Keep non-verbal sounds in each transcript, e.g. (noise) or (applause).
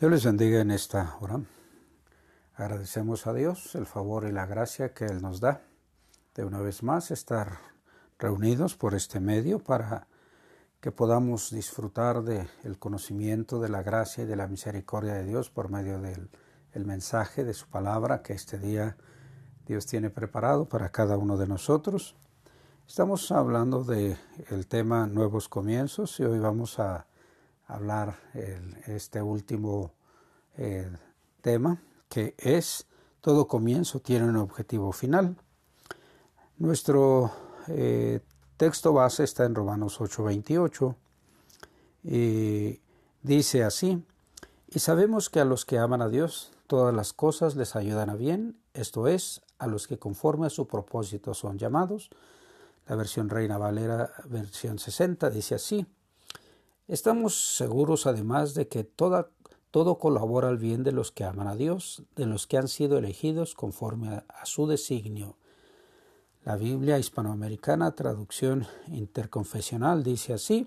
Dios les bendiga en esta hora. Agradecemos a Dios el favor y la gracia que Él nos da de una vez más estar reunidos por este medio para que podamos disfrutar del el conocimiento de la gracia y de la misericordia de Dios por medio del el mensaje de su palabra que este día Dios tiene preparado para cada uno de nosotros. Estamos hablando de el tema nuevos comienzos y hoy vamos a hablar el, este último eh, tema que es todo comienzo tiene un objetivo final. Nuestro eh, texto base está en Romanos 8:28 y dice así, y sabemos que a los que aman a Dios todas las cosas les ayudan a bien, esto es, a los que conforme a su propósito son llamados. La versión Reina Valera, versión 60, dice así, Estamos seguros además de que todo colabora al bien de los que aman a Dios, de los que han sido elegidos conforme a, a su designio. La Biblia hispanoamericana, traducción interconfesional, dice así,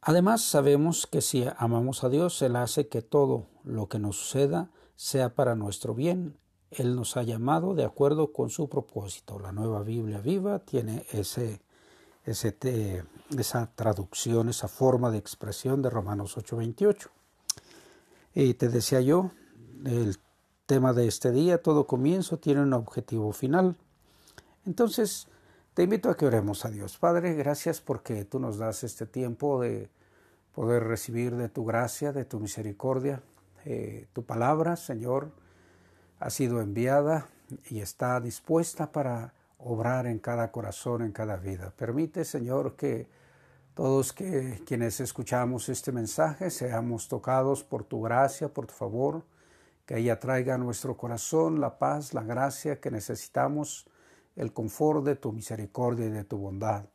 Además sabemos que si amamos a Dios, Él hace que todo lo que nos suceda sea para nuestro bien. Él nos ha llamado de acuerdo con su propósito. La nueva Biblia viva tiene ese esa traducción, esa forma de expresión de Romanos 8:28. Y te decía yo, el tema de este día, todo comienzo tiene un objetivo final. Entonces, te invito a que oremos a Dios. Padre, gracias porque tú nos das este tiempo de poder recibir de tu gracia, de tu misericordia. Eh, tu palabra, Señor, ha sido enviada y está dispuesta para obrar en cada corazón, en cada vida. Permite, Señor, que todos que, quienes escuchamos este mensaje seamos tocados por tu gracia, por tu favor, que ella traiga a nuestro corazón la paz, la gracia que necesitamos, el confort de tu misericordia y de tu bondad.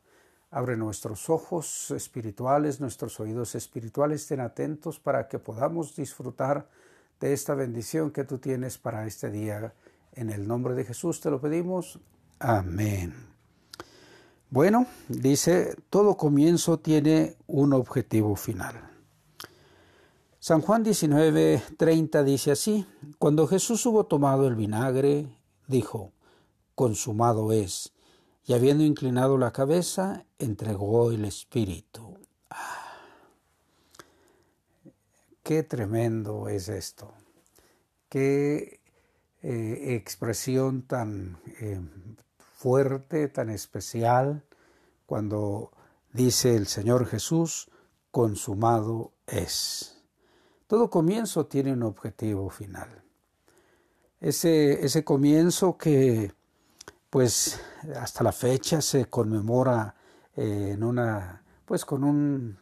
Abre nuestros ojos espirituales, nuestros oídos espirituales, estén atentos para que podamos disfrutar de esta bendición que tú tienes para este día. En el nombre de Jesús te lo pedimos. Amén. Bueno, dice, todo comienzo tiene un objetivo final. San Juan 19, 30 dice así, cuando Jesús hubo tomado el vinagre, dijo, consumado es, y habiendo inclinado la cabeza, entregó el Espíritu. Ah, qué tremendo es esto, qué eh, expresión tan eh, fuerte, tan especial, cuando dice el Señor Jesús, consumado es. Todo comienzo tiene un objetivo final. Ese, ese comienzo que pues hasta la fecha se conmemora eh, en una pues con un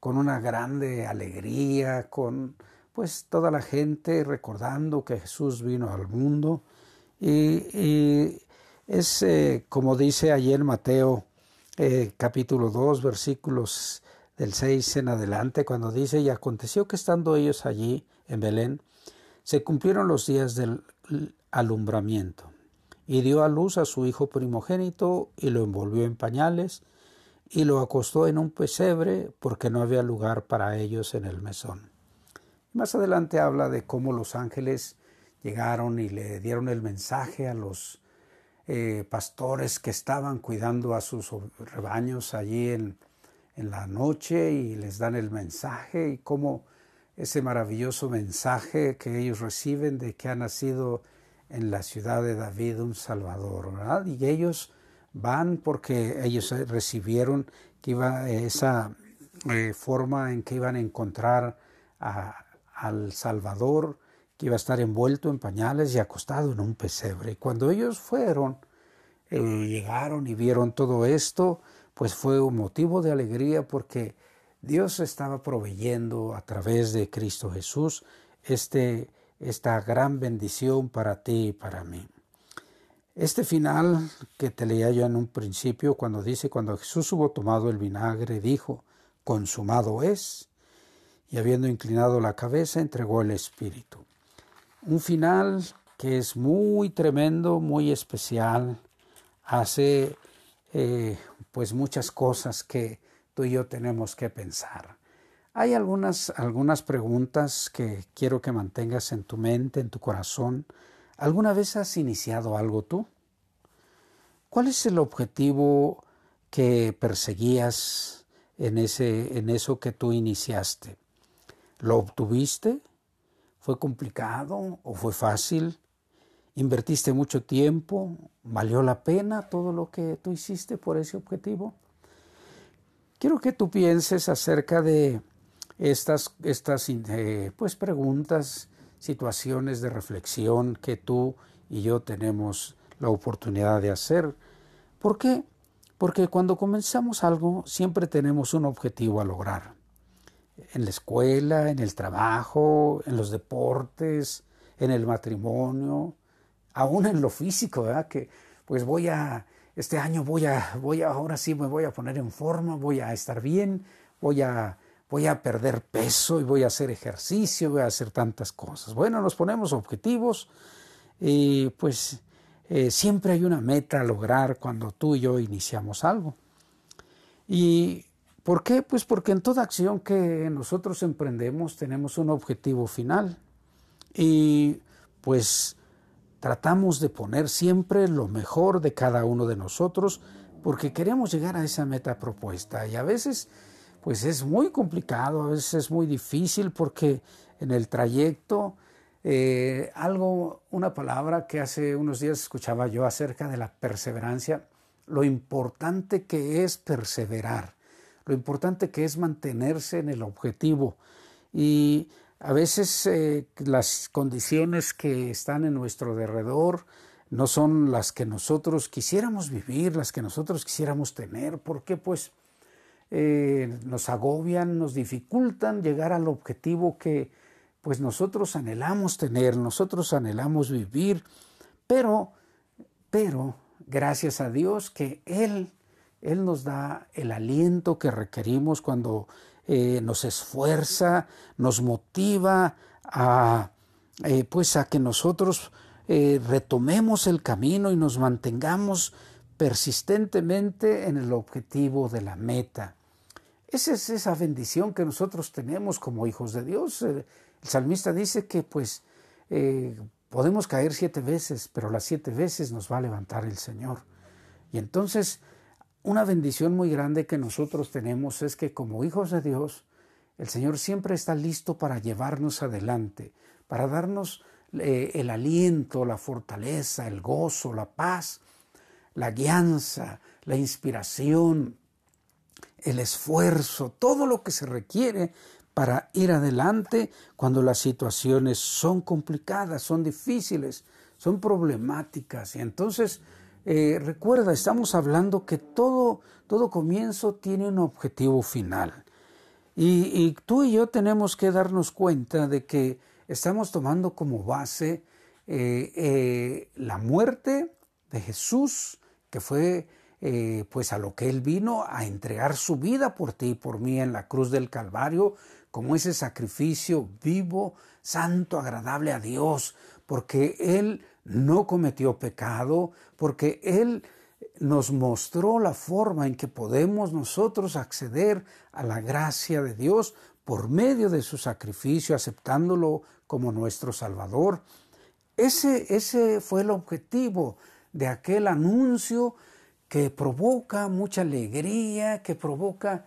con una grande alegría, con pues toda la gente recordando que Jesús vino al mundo y, es eh, como dice ayer Mateo eh, capítulo 2 versículos del 6 en adelante cuando dice y aconteció que estando ellos allí en Belén se cumplieron los días del alumbramiento y dio a luz a su hijo primogénito y lo envolvió en pañales y lo acostó en un pesebre porque no había lugar para ellos en el mesón. Más adelante habla de cómo los ángeles llegaron y le dieron el mensaje a los eh, pastores que estaban cuidando a sus rebaños allí en, en la noche y les dan el mensaje y cómo ese maravilloso mensaje que ellos reciben de que ha nacido en la ciudad de David un Salvador. Y ellos van porque ellos recibieron que iba esa eh, forma en que iban a encontrar a, al Salvador que iba a estar envuelto en pañales y acostado en un pesebre. Y cuando ellos fueron, eh, llegaron y vieron todo esto, pues fue un motivo de alegría porque Dios estaba proveyendo a través de Cristo Jesús este, esta gran bendición para ti y para mí. Este final que te leía yo en un principio, cuando dice, cuando Jesús hubo tomado el vinagre, dijo, consumado es, y habiendo inclinado la cabeza entregó el Espíritu. Un final que es muy tremendo, muy especial, hace eh, pues muchas cosas que tú y yo tenemos que pensar. hay algunas, algunas preguntas que quiero que mantengas en tu mente, en tu corazón. ¿Alguna vez has iniciado algo tú? ¿Cuál es el objetivo que perseguías en, ese, en eso que tú iniciaste? ¿Lo obtuviste? ¿Fue complicado o fue fácil? ¿Invertiste mucho tiempo? ¿Valió la pena todo lo que tú hiciste por ese objetivo? Quiero que tú pienses acerca de estas, estas eh, pues, preguntas, situaciones de reflexión que tú y yo tenemos la oportunidad de hacer. ¿Por qué? Porque cuando comenzamos algo siempre tenemos un objetivo a lograr. En la escuela, en el trabajo, en los deportes, en el matrimonio, aún en lo físico, ¿verdad? Que pues voy a, este año voy a, voy a, ahora sí me voy a poner en forma, voy a estar bien, voy a, voy a perder peso y voy a hacer ejercicio, voy a hacer tantas cosas. Bueno, nos ponemos objetivos y pues eh, siempre hay una meta a lograr cuando tú y yo iniciamos algo. ¿Y por qué? Pues porque en toda acción que nosotros emprendemos tenemos un objetivo final. Y pues tratamos de poner siempre lo mejor de cada uno de nosotros porque queremos llegar a esa meta propuesta. Y a veces pues es muy complicado, a veces es muy difícil porque en el trayecto eh, algo, una palabra que hace unos días escuchaba yo acerca de la perseverancia, lo importante que es perseverar, lo importante que es mantenerse en el objetivo. Y a veces eh, las condiciones que están en nuestro derredor no son las que nosotros quisiéramos vivir, las que nosotros quisiéramos tener, porque pues eh, nos agobian, nos dificultan llegar al objetivo que pues nosotros anhelamos tener, nosotros anhelamos vivir, pero, pero, gracias a Dios que Él, Él nos da el aliento que requerimos cuando eh, nos esfuerza, nos motiva a, eh, pues a que nosotros eh, retomemos el camino y nos mantengamos persistentemente en el objetivo de la meta. Esa es esa bendición que nosotros tenemos como hijos de Dios. El salmista dice que pues podemos caer siete veces, pero las siete veces nos va a levantar el Señor. Y entonces una bendición muy grande que nosotros tenemos es que como hijos de Dios, el Señor siempre está listo para llevarnos adelante, para darnos eh, el aliento, la fortaleza, el gozo, la paz, la guianza, la inspiración, el esfuerzo, todo lo que se requiere para ir adelante cuando las situaciones son complicadas, son difíciles, son problemáticas. Y entonces, eh, recuerda, estamos hablando que todo, todo comienzo tiene un objetivo final. Y, tú y yo tenemos que darnos cuenta de que estamos tomando como base eh, eh, la muerte de Jesús, que fue pues a lo que Él vino a entregar su vida por ti y por mí en la cruz del Calvario, como ese sacrificio vivo, santo, agradable a Dios, porque Él no cometió pecado, porque Él nos mostró la forma en que podemos nosotros acceder a la gracia de Dios por medio de su sacrificio, aceptándolo como nuestro Salvador. Ese, ese fue el objetivo de aquel anuncio que provoca mucha alegría, que provoca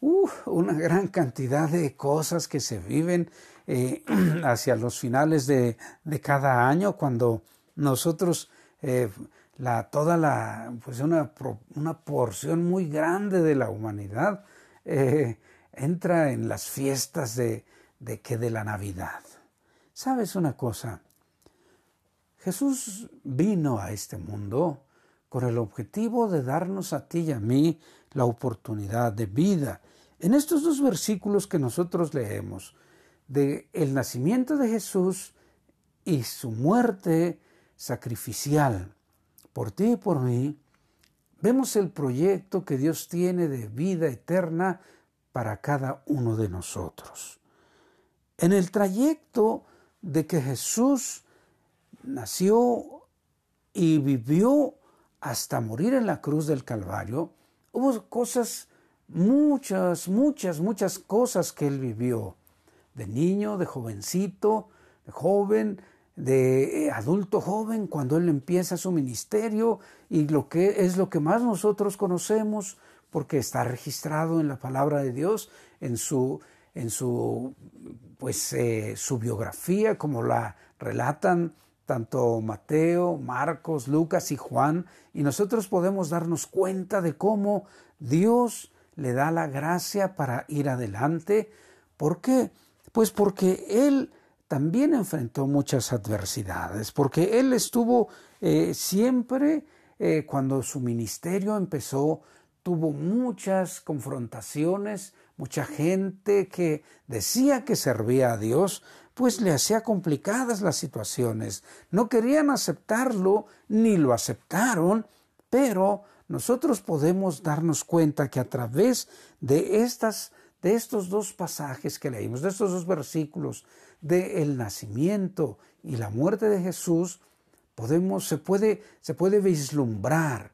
una gran cantidad de cosas que se viven eh, (clears throat) hacia los finales de, cada año cuando nosotros eh, la, toda la pues una, una, porción muy grande de la humanidad eh, entra en las fiestas de, de que de la Navidad. ¿Sabes una cosa? Jesús vino a este mundo con el objetivo de darnos a ti y a mí la oportunidad de vida. En estos dos versículos que nosotros leemos, de el nacimiento de Jesús y su muerte sacrificial por ti y por mí, vemos el proyecto que Dios tiene de vida eterna para cada uno de nosotros. En el trayecto de que Jesús nació y vivió hasta morir en la cruz del Calvario, hubo cosas muchas, muchas, muchas cosas que él vivió, de niño, de jovencito, de joven, de eh, adulto joven, cuando él empieza su ministerio y lo que es lo que más nosotros conocemos, porque está registrado en la palabra de Dios, en su, en su, pues, eh, su biografía, como la relatan tanto Mateo, Marcos, Lucas y Juan, y nosotros podemos darnos cuenta de cómo Dios le da la gracia para ir adelante. ¿Por qué? Pues porque Él también enfrentó muchas adversidades, porque Él estuvo eh, siempre, eh, cuando su ministerio empezó, tuvo muchas confrontaciones, mucha gente que decía que servía a Dios, pues le hacía complicadas las situaciones. No querían aceptarlo, ni lo aceptaron, pero nosotros podemos darnos cuenta que a través de estas de estos dos pasajes que leímos, de estos dos versículos de el nacimiento y la muerte de Jesús, podemos se puede se puede vislumbrar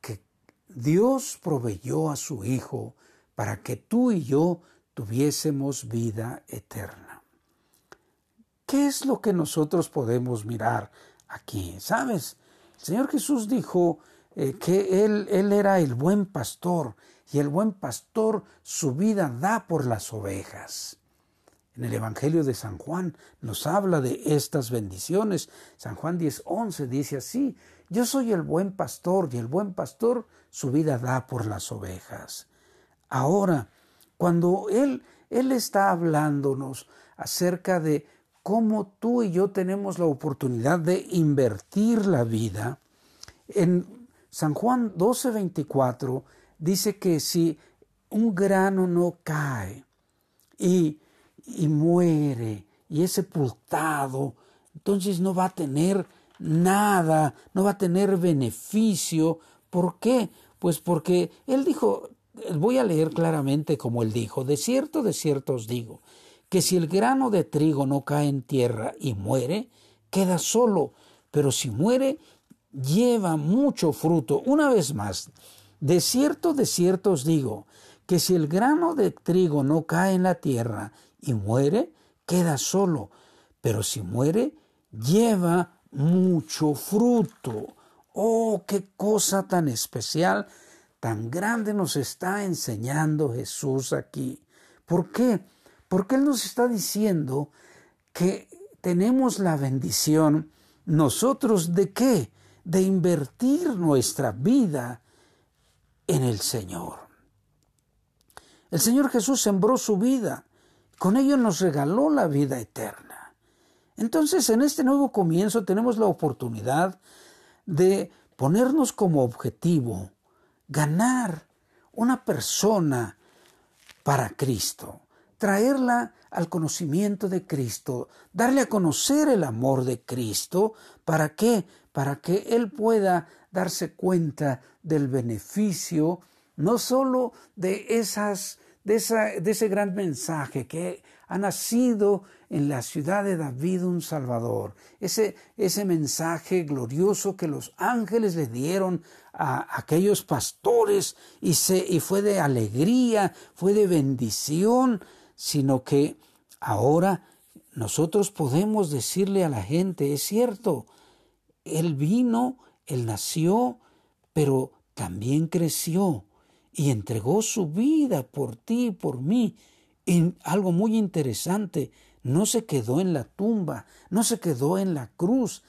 que Dios proveyó a su hijo para que tú y yo tuviésemos vida eterna. ¿Qué es lo que nosotros podemos mirar aquí? ¿Sabes? El Señor Jesús dijo eh, que él, él era el buen pastor y el buen pastor su vida da por las ovejas. En el Evangelio de San Juan nos habla de estas bendiciones. San Juan 10:11 dice así, yo soy el buen pastor y el buen pastor su vida da por las ovejas. Ahora, cuando Él, Él está hablándonos acerca de cómo tú y yo tenemos la oportunidad de invertir la vida, en San Juan 12:24 dice que si un grano no cae y, y muere y es sepultado, entonces no va a tener nada, no va a tener beneficio. ¿Por qué? Pues porque él dijo, voy a leer claramente como él dijo, de cierto, de cierto os digo, que si el grano de trigo no cae en tierra y muere, queda solo, pero si muere, lleva mucho fruto. Una vez más, de cierto, de cierto os digo, que si el grano de trigo no cae en la tierra y muere, queda solo, pero si muere, lleva mucho fruto. Oh, qué cosa tan especial tan grande nos está enseñando Jesús aquí. ¿Por qué? Porque Él nos está diciendo que tenemos la bendición nosotros de qué? De invertir nuestra vida en el Señor. El Señor Jesús sembró su vida, con ello nos regaló la vida eterna. Entonces, en este nuevo comienzo tenemos la oportunidad de ponernos como objetivo ganar una persona para Cristo, traerla al conocimiento de Cristo, darle a conocer el amor de Cristo, ¿para qué? Para que Él pueda darse cuenta del beneficio, no sólo de esas, de, esa, de ese gran mensaje que ha nacido en la ciudad de David un Salvador, ese, ese mensaje glorioso que los ángeles le dieron a aquellos pastores y, se, y fue de alegría, fue de bendición, sino que ahora nosotros podemos decirle a la gente, es cierto, Él vino, Él nació, pero también creció y entregó su vida por ti y por mí. Y algo muy interesante, no se quedó en la tumba, no se quedó en la cruz.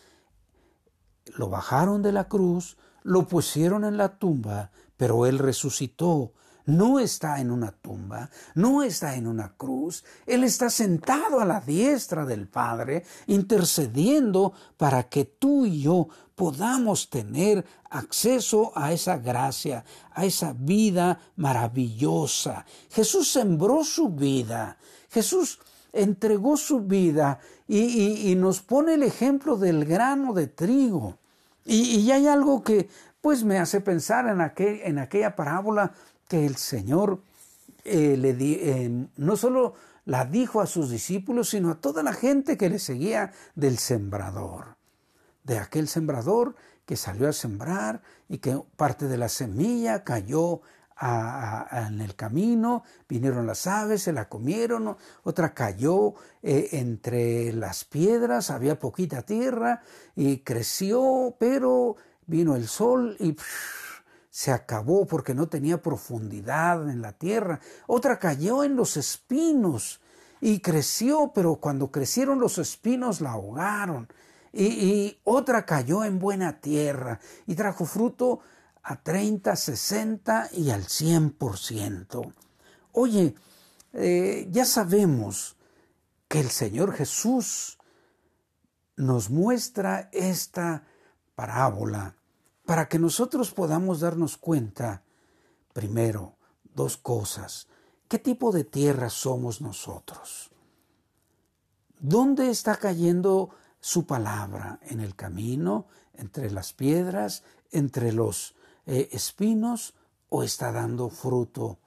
Lo bajaron de la cruz, lo pusieron en la tumba, pero Él resucitó. No está en una tumba, no está en una cruz, Él está sentado a la diestra del Padre, intercediendo para que tú y yo podamos tener acceso a esa gracia, a esa vida maravillosa. Jesús sembró su vida, Jesús entregó su vida y, nos pone el ejemplo del grano de trigo. Y, hay algo que pues me hace pensar en, aquel, en aquella parábola que el Señor eh, le di, eh, no solo la dijo a sus discípulos, sino a toda la gente que le seguía del sembrador, de aquel sembrador que salió a sembrar y que parte de la semilla cayó en el camino, vinieron las aves, se la comieron, otra cayó eh, entre las piedras, había poquita tierra y creció, pero vino el sol y se acabó porque no tenía profundidad en la tierra. Otra cayó en los espinos y creció, pero cuando crecieron los espinos la ahogaron. Y, otra cayó en buena tierra y trajo fruto a 30, 60 y al 100%. Oye, eh, ya sabemos que el Señor Jesús nos muestra esta parábola para que nosotros podamos darnos cuenta, primero, dos cosas. ¿Qué tipo de tierra somos nosotros? ¿Dónde está cayendo su palabra? ¿En el camino? ¿Entre las piedras? ¿Entre los eh, espinos? ¿O está dando fruto?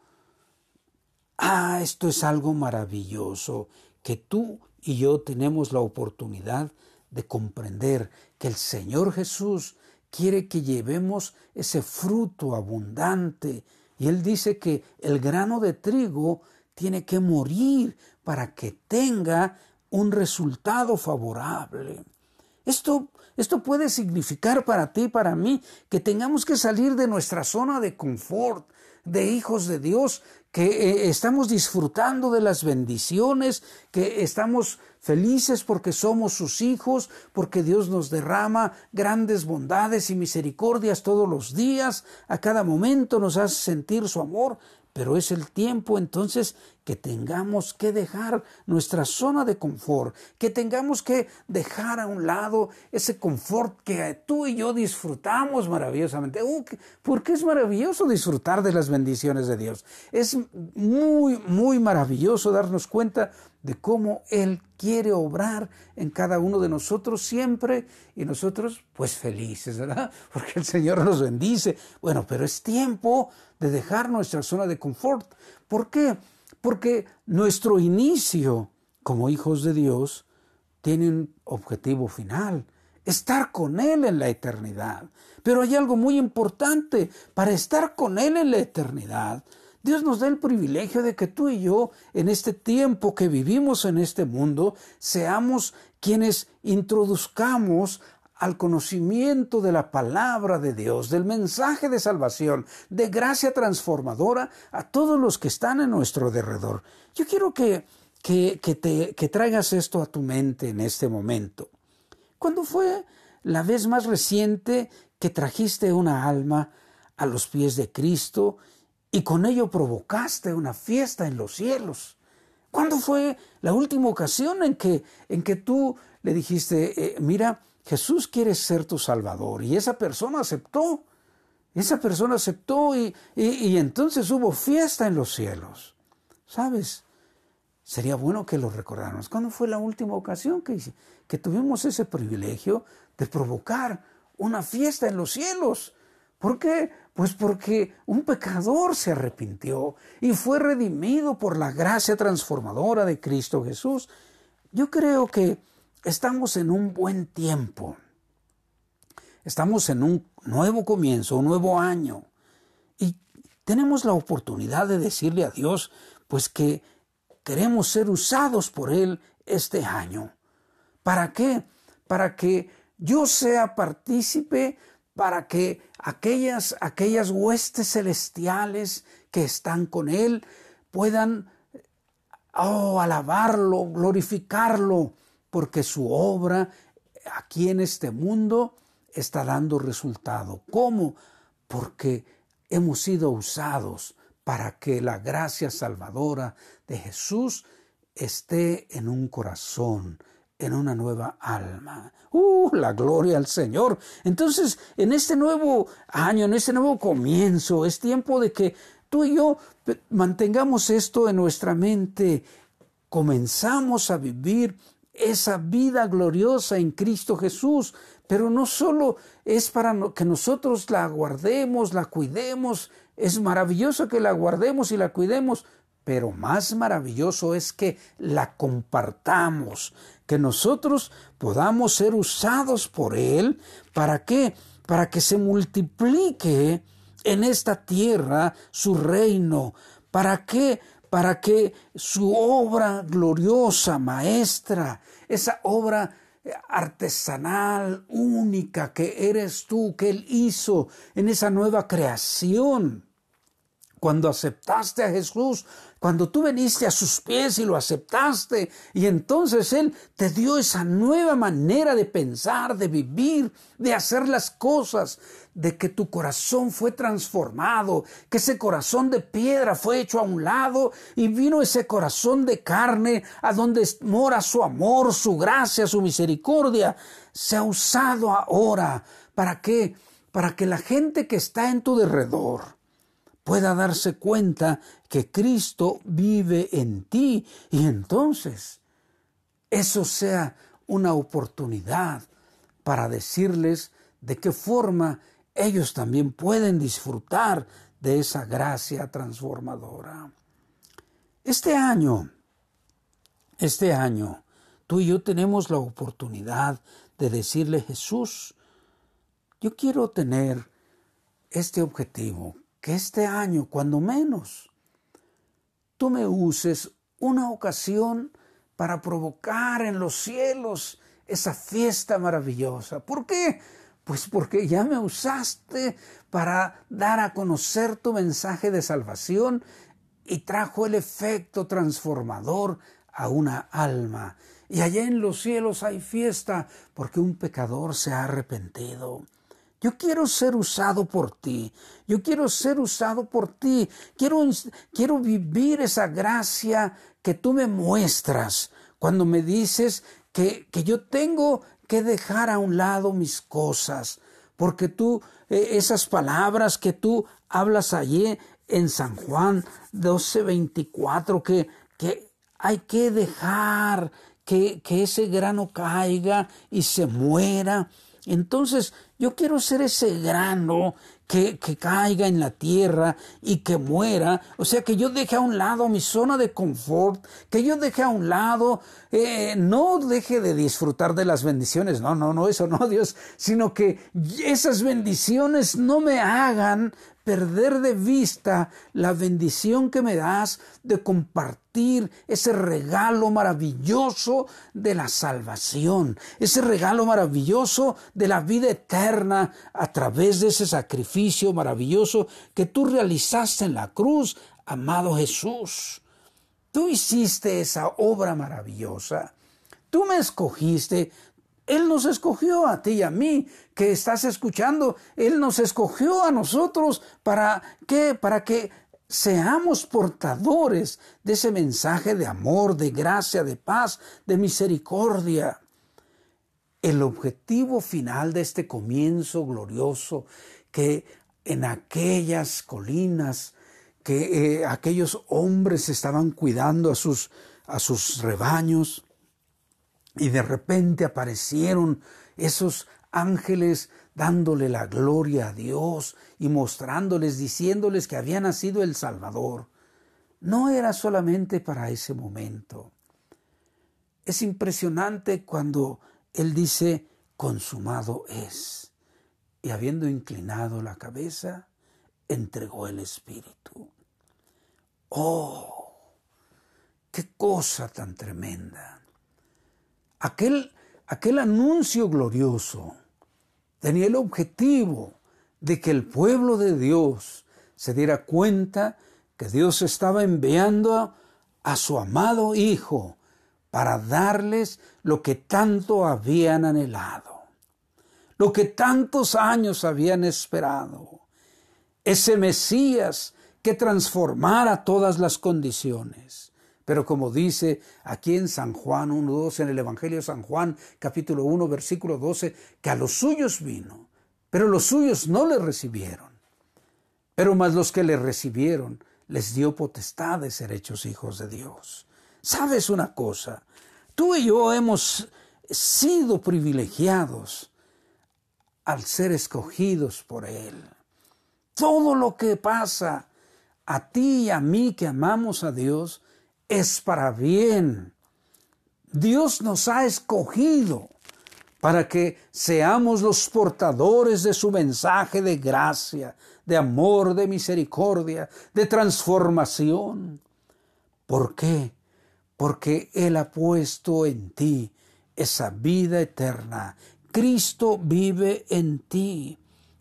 Ah, esto es algo maravilloso, que tú y yo tenemos la oportunidad de comprender que el Señor Jesús quiere que llevemos ese fruto abundante. Y Él dice que el grano de trigo tiene que morir para que tenga un resultado favorable. Esto, esto puede significar para ti y para mí que tengamos que salir de nuestra zona de confort, de hijos de Dios, que eh, estamos disfrutando de las bendiciones, que estamos felices porque somos sus hijos, porque Dios nos derrama grandes bondades y misericordias todos los días, a cada momento nos hace sentir su amor, pero es el tiempo. Entonces que tengamos que dejar nuestra zona de confort, que tengamos que dejar a un lado ese confort que tú y yo disfrutamos maravillosamente. Uh, porque es maravilloso disfrutar de las bendiciones de Dios. Es muy, muy maravilloso darnos cuenta de cómo Él quiere obrar en cada uno de nosotros siempre y nosotros pues felices, ¿verdad? (laughs) Porque el Señor nos bendice. Bueno, pero es tiempo de dejar nuestra zona de confort. ¿Por qué? Porque nuestro inicio como hijos de Dios tiene un objetivo final, estar con Él en la eternidad. Pero hay algo muy importante, para estar con Él en la eternidad, Dios nos da el privilegio de que tú y yo, en este tiempo que vivimos en este mundo, seamos quienes introduzcamos al conocimiento de la palabra de Dios, del mensaje de salvación, de gracia transformadora a todos los que están en nuestro derredor. Yo quiero que, que, que traigas esto a tu mente en este momento. ¿Cuándo fue la vez más reciente que trajiste una alma a los pies de Cristo y con ello provocaste una fiesta en los cielos? ¿Cuándo fue la última ocasión en que, en que tú le dijiste, eh, mira, Jesús quiere ser tu Salvador. Y esa persona aceptó. Esa persona aceptó y, entonces hubo fiesta en los cielos. ¿Sabes? Sería bueno que lo recordáramos. ¿Cuándo fue la última ocasión que, que tuvimos ese privilegio de provocar una fiesta en los cielos? ¿Por qué? Pues porque un pecador se arrepintió y fue redimido por la gracia transformadora de Cristo Jesús. Yo creo que estamos en un buen tiempo. Estamos en un nuevo comienzo, un nuevo año. Y tenemos la oportunidad de decirle a Dios, pues que queremos ser usados por Él este año. ¿Para qué? Para que yo sea partícipe, para que aquellas, aquellas huestes celestiales que están con Él puedan oh, alabarlo, glorificarlo, porque su obra aquí en este mundo está dando resultado. ¿Cómo? Porque hemos sido usados para que la gracia salvadora de Jesús esté en un corazón, en una nueva alma. ¡Uh! La gloria al Señor. Entonces, en este nuevo año, en este nuevo comienzo, es tiempo de que tú y yo mantengamos esto en nuestra mente. Comenzamos a vivir esa vida gloriosa en Cristo Jesús, pero no solo es para que nosotros la guardemos, la cuidemos, es maravilloso que la guardemos y la cuidemos, pero más maravilloso es que la compartamos, que nosotros podamos ser usados por Él, ¿para qué? Para que se multiplique en esta tierra su reino. ¿Para qué? Para que su obra gloriosa, maestra, esa obra artesanal, única que eres tú, que Él hizo en esa nueva creación. Cuando aceptaste a Jesús, cuando tú veniste a sus pies y lo aceptaste, y entonces Él te dio esa nueva manera de pensar, de vivir, de hacer las cosas, de que tu corazón fue transformado, que ese corazón de piedra fue hecho a un lado y vino ese corazón de carne a donde mora su amor, su gracia, su misericordia, se ha usado ahora. ¿Para qué? Para que la gente que está en tu derredor, pueda darse cuenta que Cristo vive en ti y entonces eso sea una oportunidad para decirles de qué forma ellos también pueden disfrutar de esa gracia transformadora. Este año, este año, tú y yo tenemos la oportunidad de decirle Jesús, yo quiero tener este objetivo, que este año, cuando menos, tú me uses una ocasión para provocar en los cielos esa fiesta maravillosa. ¿Por qué? Pues porque ya me usaste para dar a conocer tu mensaje de salvación y trajo el efecto transformador a una alma. Y allá en los cielos hay fiesta porque un pecador se ha arrepentido. Yo quiero ser usado por ti. Yo quiero ser usado por ti. Quiero, quiero vivir esa gracia que tú me muestras cuando me dices que, que yo tengo que dejar a un lado mis cosas. Porque tú, eh, esas palabras que tú hablas allí en San Juan 12:24, que, que hay que dejar que, que ese grano caiga y se muera entonces yo quiero ser ese grano que, que, caiga en la tierra y que muera. O sea, que yo deje a un lado mi zona de confort, que yo deje a un lado, eh, no deje de disfrutar de las bendiciones, no, no, no, eso no, (laughs) Dios, sino que esas bendiciones no me hagan perder de vista la bendición que me das de compartir ese regalo maravilloso de la salvación, ese regalo maravilloso de la vida eterna a través de ese sacrificio maravilloso que tú realizaste en la cruz, amado Jesús. Tú hiciste esa obra maravillosa. Tú me escogiste, él nos escogió a ti y a mí que estás escuchando. Él nos escogió a nosotros para qué? Para que seamos portadores de ese mensaje de amor, de gracia, de paz, de misericordia. El objetivo final de este comienzo glorioso que en aquellas colinas que eh, aquellos hombres estaban cuidando a sus, a sus rebaños, y de repente aparecieron esos ángeles dándole la gloria a Dios y mostrándoles, diciéndoles que había nacido el Salvador. No era solamente para ese momento. Es impresionante cuando Él dice, consumado es. Y habiendo inclinado la cabeza, entregó el Espíritu. ¡Oh! ¡Qué cosa tan tremenda! Aquel, aquel anuncio glorioso tenía el objetivo de que el pueblo de Dios se diera cuenta que Dios estaba enviando a, su amado Hijo para darles lo que tanto habían anhelado, lo que tantos años habían esperado, ese Mesías que transformara todas las condiciones. Pero como dice aquí en San Juan 1.12, en el Evangelio de San Juan, capítulo 1, versículo 12, que a los suyos vino, pero los suyos no le recibieron. Pero más los que le recibieron, les dio potestad de ser hechos hijos de Dios. ¿Sabes una cosa? Tú y yo hemos sido privilegiados al ser escogidos por Él. Todo lo que pasa a ti y a mí que amamos a Dios, es para bien. Dios nos ha escogido para que seamos los portadores de su mensaje de gracia, de amor, de misericordia, de transformación. ¿Por qué? Porque Él ha puesto en ti esa vida eterna. Cristo vive en ti.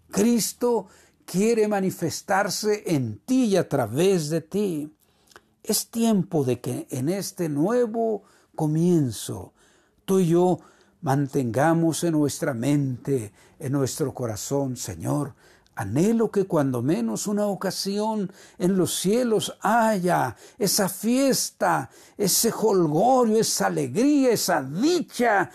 Cristo quiere manifestarse en ti y a través de ti. Es tiempo de que en este nuevo comienzo tú y yo mantengamos en nuestra mente, en nuestro corazón, Señor, Anhelo que cuando menos una ocasión en los cielos haya esa fiesta, ese holgorio, esa alegría, esa dicha,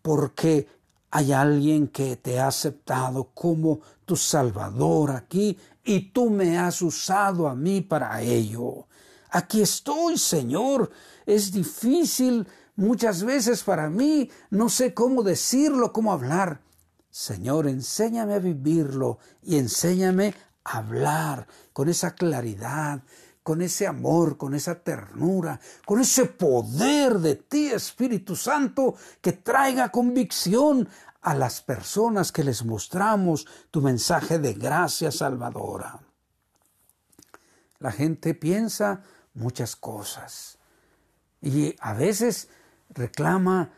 porque hay alguien que te ha aceptado como tu Salvador aquí y tú me has usado a mí para ello. Aquí estoy, Señor. Es difícil muchas veces para mí, no sé cómo decirlo, cómo hablar Señor, enséñame a vivirlo y enséñame a hablar con esa claridad, con ese amor, con esa ternura, con ese poder de ti, Espíritu Santo, que traiga convicción a las personas que les mostramos tu mensaje de gracia salvadora. La gente piensa muchas cosas y a veces reclama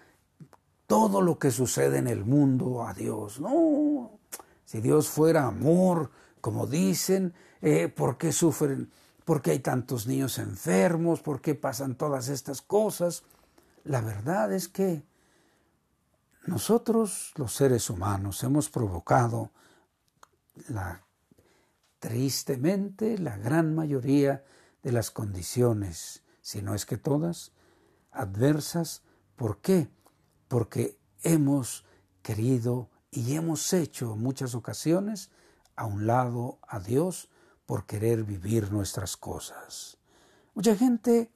todo lo que sucede en el mundo a Dios. No, si Dios fuera amor, como dicen, eh, ¿por qué sufren? ¿Por qué hay tantos niños enfermos? ¿Por qué pasan todas estas cosas? La verdad es que nosotros, los seres humanos, hemos provocado tristemente la gran mayoría de las condiciones, si no es que todas, adversas. ¿Por qué? porque hemos querido y hemos hecho en muchas ocasiones a un lado a Dios por querer vivir nuestras cosas. Mucha gente,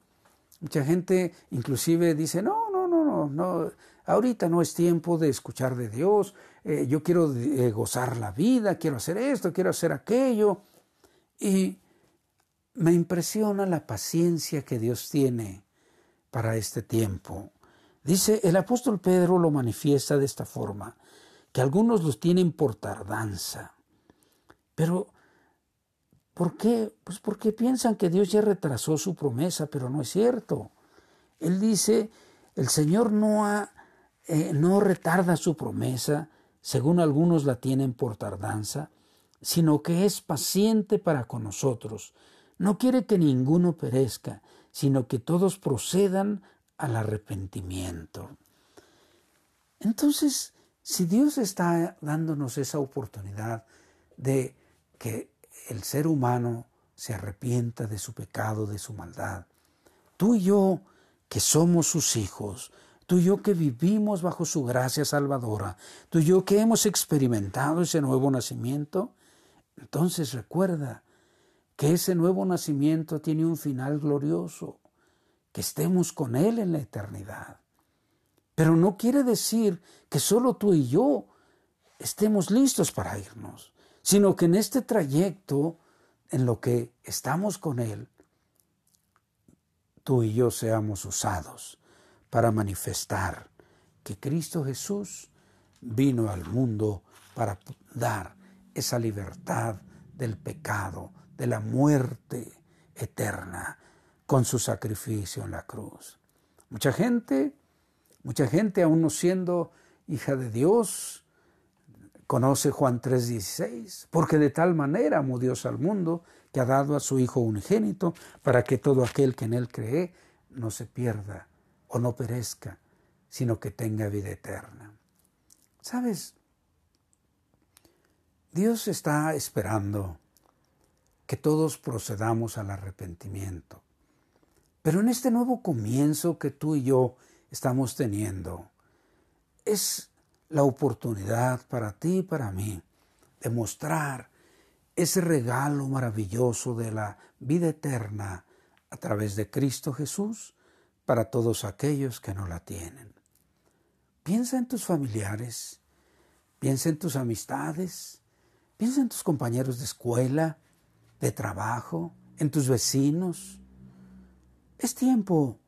mucha gente inclusive dice, no, no, no, no, no, ahorita no es tiempo de escuchar de Dios, eh, yo quiero eh, gozar la vida, quiero hacer esto, quiero hacer aquello. Y me impresiona la paciencia que Dios tiene para este tiempo. Dice, el apóstol Pedro lo manifiesta de esta forma, que algunos los tienen por tardanza. Pero, ¿por qué? Pues porque piensan que Dios ya retrasó su promesa, pero no es cierto. Él dice, el Señor no, eh, no retarda su promesa, según algunos la tienen por tardanza, sino que es paciente para con nosotros. No quiere que ninguno perezca, sino que todos procedan al arrepentimiento. Entonces, si Dios está dándonos esa oportunidad de que el ser humano se arrepienta de su pecado, de su maldad, tú y yo que somos sus hijos, tú y yo que vivimos bajo su gracia salvadora, tú y yo que hemos experimentado ese nuevo nacimiento, entonces recuerda que ese nuevo nacimiento tiene un final glorioso que estemos con Él en la eternidad. Pero no quiere decir que solo tú y yo estemos listos para irnos, sino que en este trayecto, en lo que estamos con Él, tú y yo seamos usados para manifestar que Cristo Jesús vino al mundo para dar esa libertad del pecado, de la muerte eterna, con su sacrificio en la cruz. Mucha gente, mucha gente aún no siendo hija de Dios, conoce Juan 3:16, porque de tal manera amó Dios al mundo que ha dado a su Hijo unigénito para que todo aquel que en él cree no se pierda o no perezca, sino que tenga vida eterna. ¿Sabes? Dios está esperando que todos procedamos al arrepentimiento. Pero en este nuevo comienzo que tú y yo estamos teniendo, es la oportunidad para ti y para mí de mostrar ese regalo maravilloso de la vida eterna a través de Cristo Jesús para todos aquellos que no la tienen. Piensa en tus familiares, piensa en tus amistades, piensa en tus compañeros de escuela, de trabajo, en tus vecinos, es tiempo,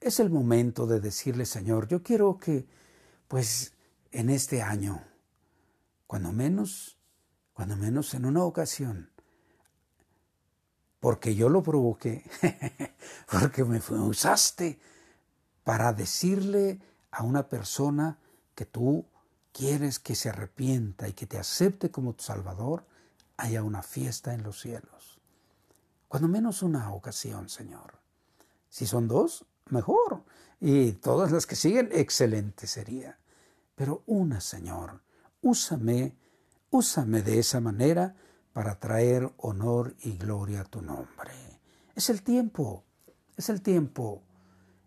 es el momento de decirle, Señor, yo quiero que, pues, en este año, cuando menos, cuando menos en una ocasión, porque yo lo provoqué, (laughs) porque me usaste para decirle a una persona que tú quieres que se arrepienta y que te acepte como tu Salvador, haya una fiesta en los cielos. Cuando menos una ocasión, Señor. Si son dos, mejor. Y todas las que siguen, excelente sería. Pero una, Señor, úsame, úsame de esa manera para traer honor y gloria a tu nombre. Es el tiempo, es el tiempo.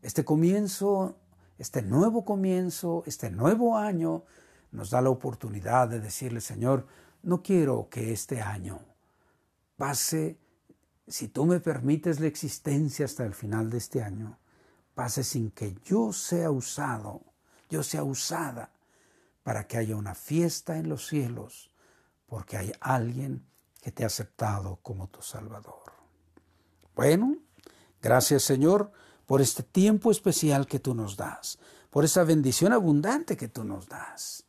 Este comienzo, este nuevo comienzo, este nuevo año, nos da la oportunidad de decirle, Señor, no quiero que este año pase, si tú me permites la existencia hasta el final de este año, pase sin que yo sea usado, yo sea usada para que haya una fiesta en los cielos, porque hay alguien que te ha aceptado como tu Salvador. Bueno, gracias Señor por este tiempo especial que tú nos das, por esa bendición abundante que tú nos das.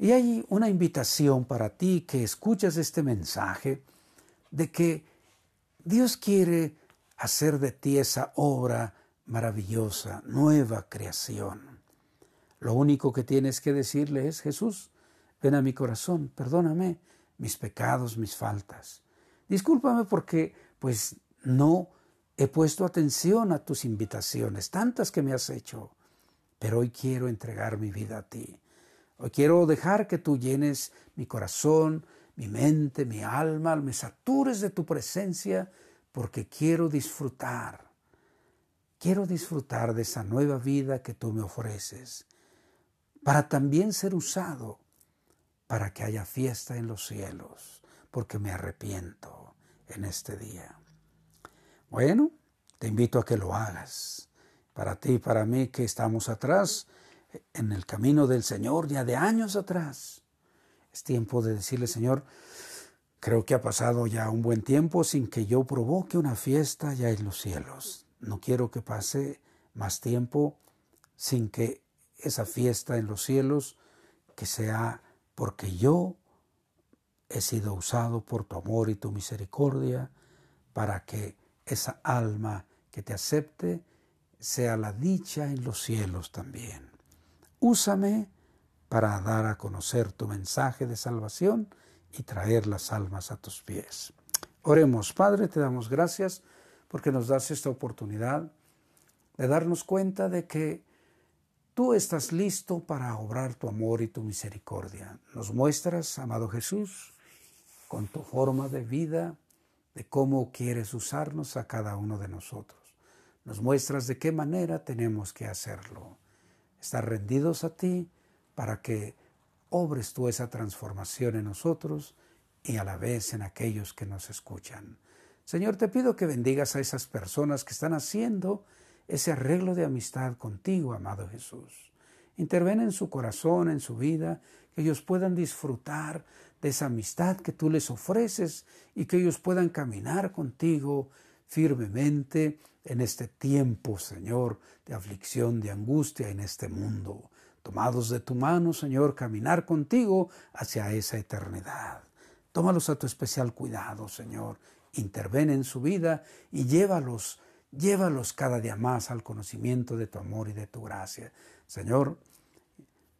Y hay una invitación para ti que escuchas este mensaje de que Dios quiere hacer de ti esa obra maravillosa, nueva creación. Lo único que tienes que decirle es, Jesús, ven a mi corazón, perdóname, mis pecados, mis faltas. Discúlpame porque pues no he puesto atención a tus invitaciones, tantas que me has hecho, pero hoy quiero entregar mi vida a ti. Hoy quiero dejar que tú llenes mi corazón, mi mente, mi alma, me satures de tu presencia, porque quiero disfrutar. Quiero disfrutar de esa nueva vida que tú me ofreces, para también ser usado para que haya fiesta en los cielos, porque me arrepiento en este día. Bueno, te invito a que lo hagas. Para ti y para mí que estamos atrás, en el camino del Señor, ya de años atrás. Es tiempo de decirle, Señor, creo que ha pasado ya un buen tiempo sin que yo provoque una fiesta ya en los cielos. No quiero que pase más tiempo sin que esa fiesta en los cielos, que sea porque yo he sido usado por tu amor y tu misericordia para que esa alma que te acepte sea la dicha en los cielos también. Úsame para dar a conocer tu mensaje de salvación y traer las almas a tus pies. Oremos, Padre, te damos gracias porque nos das esta oportunidad de darnos cuenta de que Tú estás listo para obrar tu amor y tu misericordia. Nos muestras, amado Jesús, con tu forma de vida, de cómo quieres usarnos a cada uno de nosotros. Nos muestras de qué manera tenemos que hacerlo. Estar rendidos a ti para que obres tú esa transformación en nosotros y a la vez en aquellos que nos escuchan. Señor, te pido que bendigas a esas personas que están haciendo ese arreglo de amistad contigo, amado Jesús. Interven en su corazón, en su vida, que ellos puedan disfrutar de esa amistad que tú les ofreces y que ellos puedan caminar contigo firmemente en este tiempo, Señor, de aflicción, de angustia en este mundo. Tomados de tu mano, Señor, caminar contigo hacia esa eternidad. Tómalos a tu especial cuidado, Señor. Interven en su vida y llévalos Llévalos cada día más al conocimiento de tu amor y de tu gracia. Señor,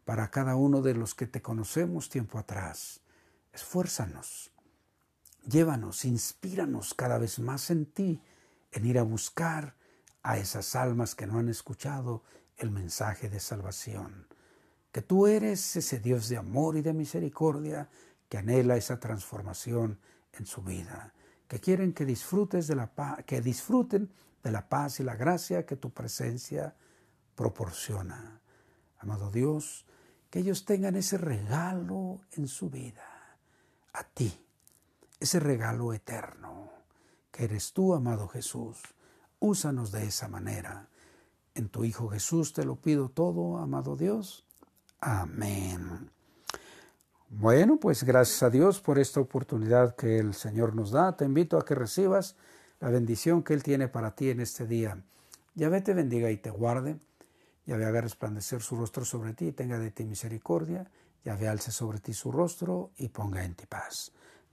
para cada uno de los que te conocemos tiempo atrás, esfuérzanos, llévanos, inspíranos cada vez más en ti, en ir a buscar a esas almas que no han escuchado el mensaje de salvación. Que tú eres ese Dios de amor y de misericordia que anhela esa transformación en su vida, que quieren que disfrutes de la que disfruten de la paz y la gracia que tu presencia proporciona. Amado Dios, que ellos tengan ese regalo en su vida, a ti, ese regalo eterno, que eres tú, amado Jesús. Úsanos de esa manera. En tu Hijo Jesús te lo pido todo, amado Dios. Amén. Bueno, pues gracias a Dios por esta oportunidad que el Señor nos da. Te invito a que recibas la bendición que Él tiene para ti en este día. Yahvé te bendiga y te guarde. Yahvé haga resplandecer su rostro sobre ti y tenga de ti misericordia. Yahvé alce sobre ti su rostro y ponga en ti paz.